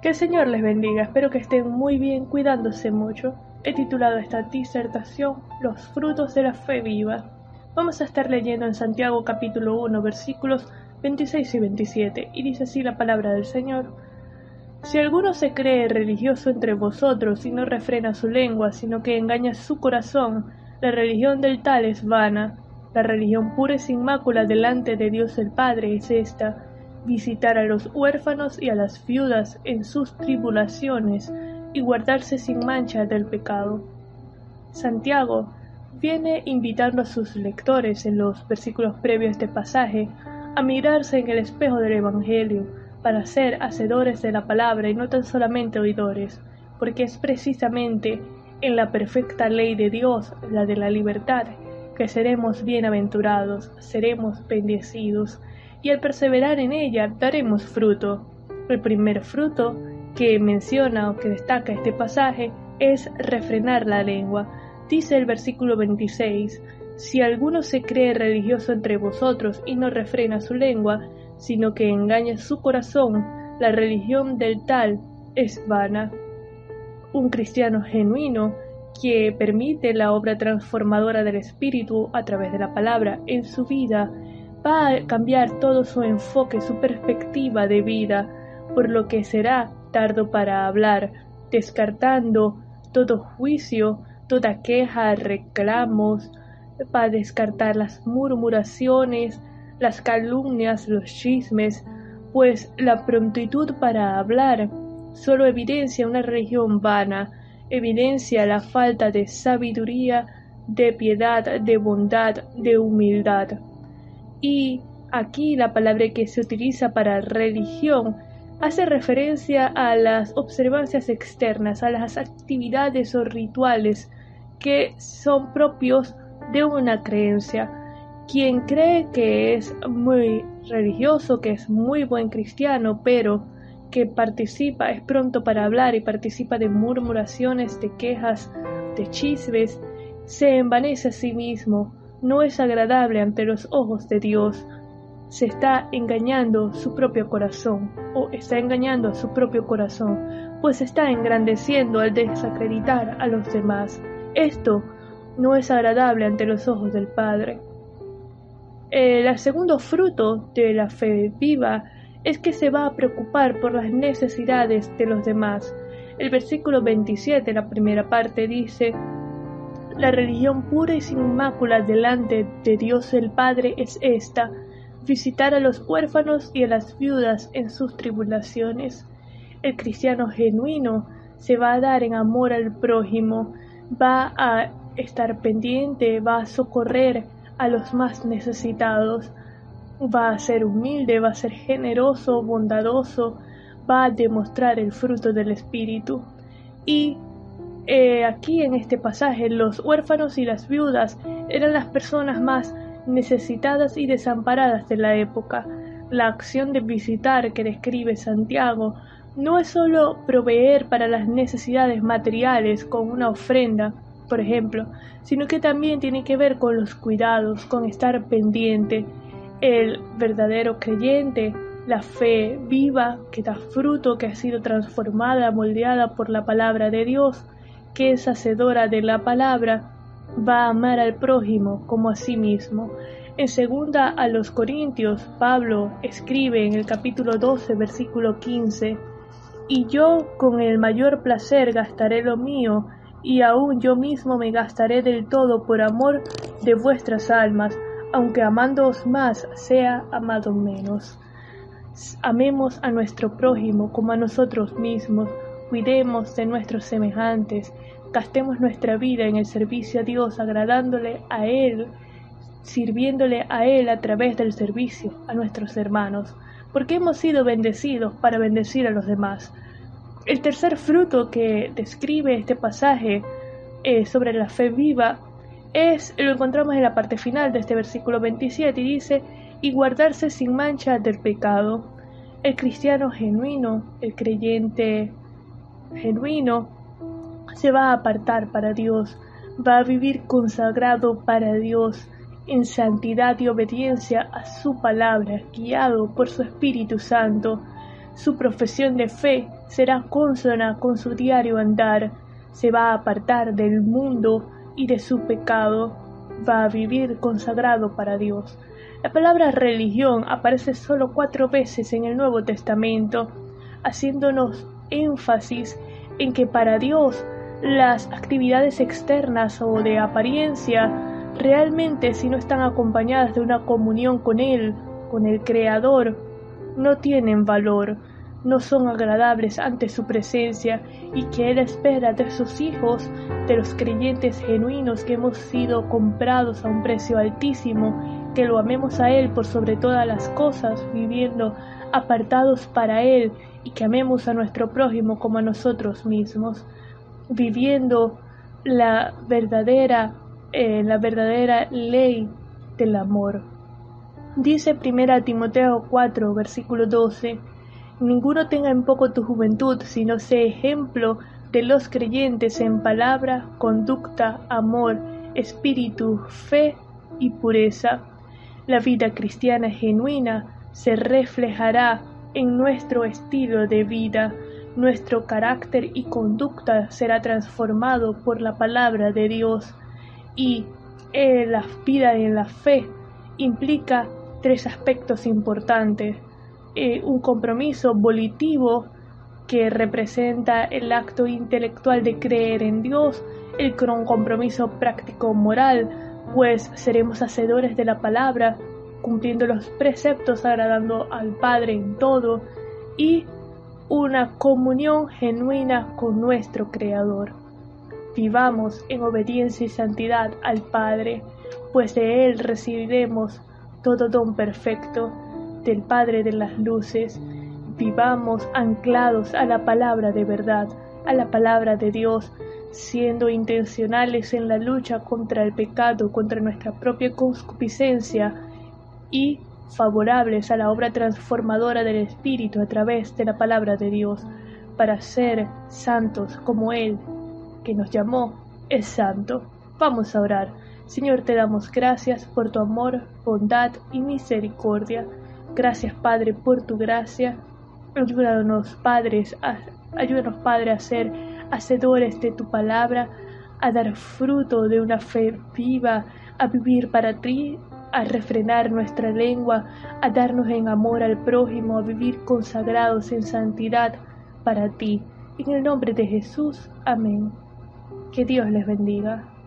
Que el Señor les bendiga, espero que estén muy bien cuidándose mucho. He titulado esta disertación Los frutos de la fe viva. Vamos a estar leyendo en Santiago capítulo 1 versículos 26 y 27 y dice así la palabra del Señor. Si alguno se cree religioso entre vosotros y no refrena su lengua, sino que engaña su corazón, la religión del tal es vana. La religión pura y sin mácula delante de Dios el Padre es esta, visitar a los huérfanos y a las viudas en sus tribulaciones y guardarse sin mancha del pecado. Santiago viene invitando a sus lectores en los versículos previos de este pasaje a mirarse en el espejo del Evangelio para ser hacedores de la palabra y no tan solamente oidores, porque es precisamente en la perfecta ley de Dios, la de la libertad, que seremos bienaventurados, seremos bendecidos, y al perseverar en ella daremos fruto. El primer fruto que menciona o que destaca este pasaje es refrenar la lengua. Dice el versículo 26, si alguno se cree religioso entre vosotros y no refrena su lengua, sino que engaña su corazón, la religión del tal es vana. Un cristiano genuino que permite la obra transformadora del Espíritu a través de la palabra en su vida va a cambiar todo su enfoque, su perspectiva de vida, por lo que será tardo para hablar, descartando todo juicio, toda queja, reclamos, va a descartar las murmuraciones, las calumnias, los chismes, pues la prontitud para hablar solo evidencia una religión vana, evidencia la falta de sabiduría, de piedad, de bondad, de humildad. Y aquí la palabra que se utiliza para religión hace referencia a las observancias externas, a las actividades o rituales que son propios de una creencia. Quien cree que es muy religioso, que es muy buen cristiano, pero que participa, es pronto para hablar y participa de murmuraciones, de quejas, de chismes, se envanece a sí mismo, no es agradable ante los ojos de Dios, se está engañando su propio corazón, o está engañando a su propio corazón, pues está engrandeciendo al desacreditar a los demás. Esto no es agradable ante los ojos del Padre. El segundo fruto de la fe viva es que se va a preocupar por las necesidades de los demás. El versículo 27, la primera parte, dice, La religión pura y sin mácula delante de Dios el Padre es esta, visitar a los huérfanos y a las viudas en sus tribulaciones. El cristiano genuino se va a dar en amor al prójimo, va a estar pendiente, va a socorrer a los más necesitados, va a ser humilde, va a ser generoso, bondadoso, va a demostrar el fruto del Espíritu. Y eh, aquí en este pasaje los huérfanos y las viudas eran las personas más necesitadas y desamparadas de la época. La acción de visitar que describe Santiago no es sólo proveer para las necesidades materiales con una ofrenda, por ejemplo, sino que también tiene que ver con los cuidados, con estar pendiente. El verdadero creyente, la fe viva que da fruto, que ha sido transformada, moldeada por la palabra de Dios, que es hacedora de la palabra, va a amar al prójimo como a sí mismo. En segunda a los Corintios, Pablo escribe en el capítulo 12, versículo 15, y yo con el mayor placer gastaré lo mío y aun yo mismo me gastaré del todo por amor de vuestras almas, aunque amándoos más sea amado menos. Amemos a nuestro prójimo como a nosotros mismos, cuidemos de nuestros semejantes, gastemos nuestra vida en el servicio a Dios, agradándole a Él, sirviéndole a Él a través del servicio a nuestros hermanos, porque hemos sido bendecidos para bendecir a los demás. El tercer fruto que describe este pasaje eh, sobre la fe viva es, lo encontramos en la parte final de este versículo 27 y dice, y guardarse sin mancha del pecado. El cristiano genuino, el creyente genuino, se va a apartar para Dios, va a vivir consagrado para Dios, en santidad y obediencia a su palabra, guiado por su Espíritu Santo Su profesión de fe será consona con su diario andar. Se va a apartar del mundo y de su pecado. Va a vivir consagrado para Dios. La palabra religión aparece solo cuatro veces en el Nuevo Testamento, haciéndonos énfasis en que para Dios las actividades externas o de apariencia realmente si no están acompañadas de una comunión con Él, con el Creador, no tienen valor, no son agradables ante su presencia y que Él espera de sus hijos, de los creyentes genuinos que hemos sido comprados a un precio altísimo, que lo amemos a Él por sobre todas las cosas, viviendo apartados para Él y que amemos a nuestro prójimo como a nosotros mismos, viviendo la verdadera, eh, la verdadera ley del amor. Dice 1 Timoteo 4, versículo 12, Ninguno tenga en poco tu juventud, sino sé ejemplo de los creyentes en palabra, conducta, amor, espíritu, fe y pureza. La vida cristiana genuina se reflejará en nuestro estilo de vida, nuestro carácter y conducta será transformado por la palabra de Dios. Y en la vida en la fe implica tres aspectos importantes. Eh, un compromiso volitivo que representa el acto intelectual de creer en Dios, el compromiso práctico moral, pues seremos hacedores de la palabra, cumpliendo los preceptos, agradando al Padre en todo, y una comunión genuina con nuestro Creador. Vivamos en obediencia y santidad al Padre, pues de Él recibiremos todo don perfecto, del Padre de las luces. Vivamos anclados a la palabra de verdad, a la palabra de Dios, siendo intencionales en la lucha contra el pecado, contra nuestra propia concupiscencia y favorables a la obra transformadora del Espíritu a través de la palabra de Dios, para ser santos como Él, que nos llamó, es santo. Vamos a orar. Señor, te damos gracias por tu amor, bondad y misericordia. Gracias, Padre, por tu gracia. Ayúdanos, Padres, a, Padre, a ser hacedores de tu palabra, a dar fruto de una fe viva, a vivir para ti a refrenar nuestra lengua, a darnos en amor al prójimo, a vivir consagrados en santidad para ti. En el nombre de Jesús, amén. Que Dios les bendiga.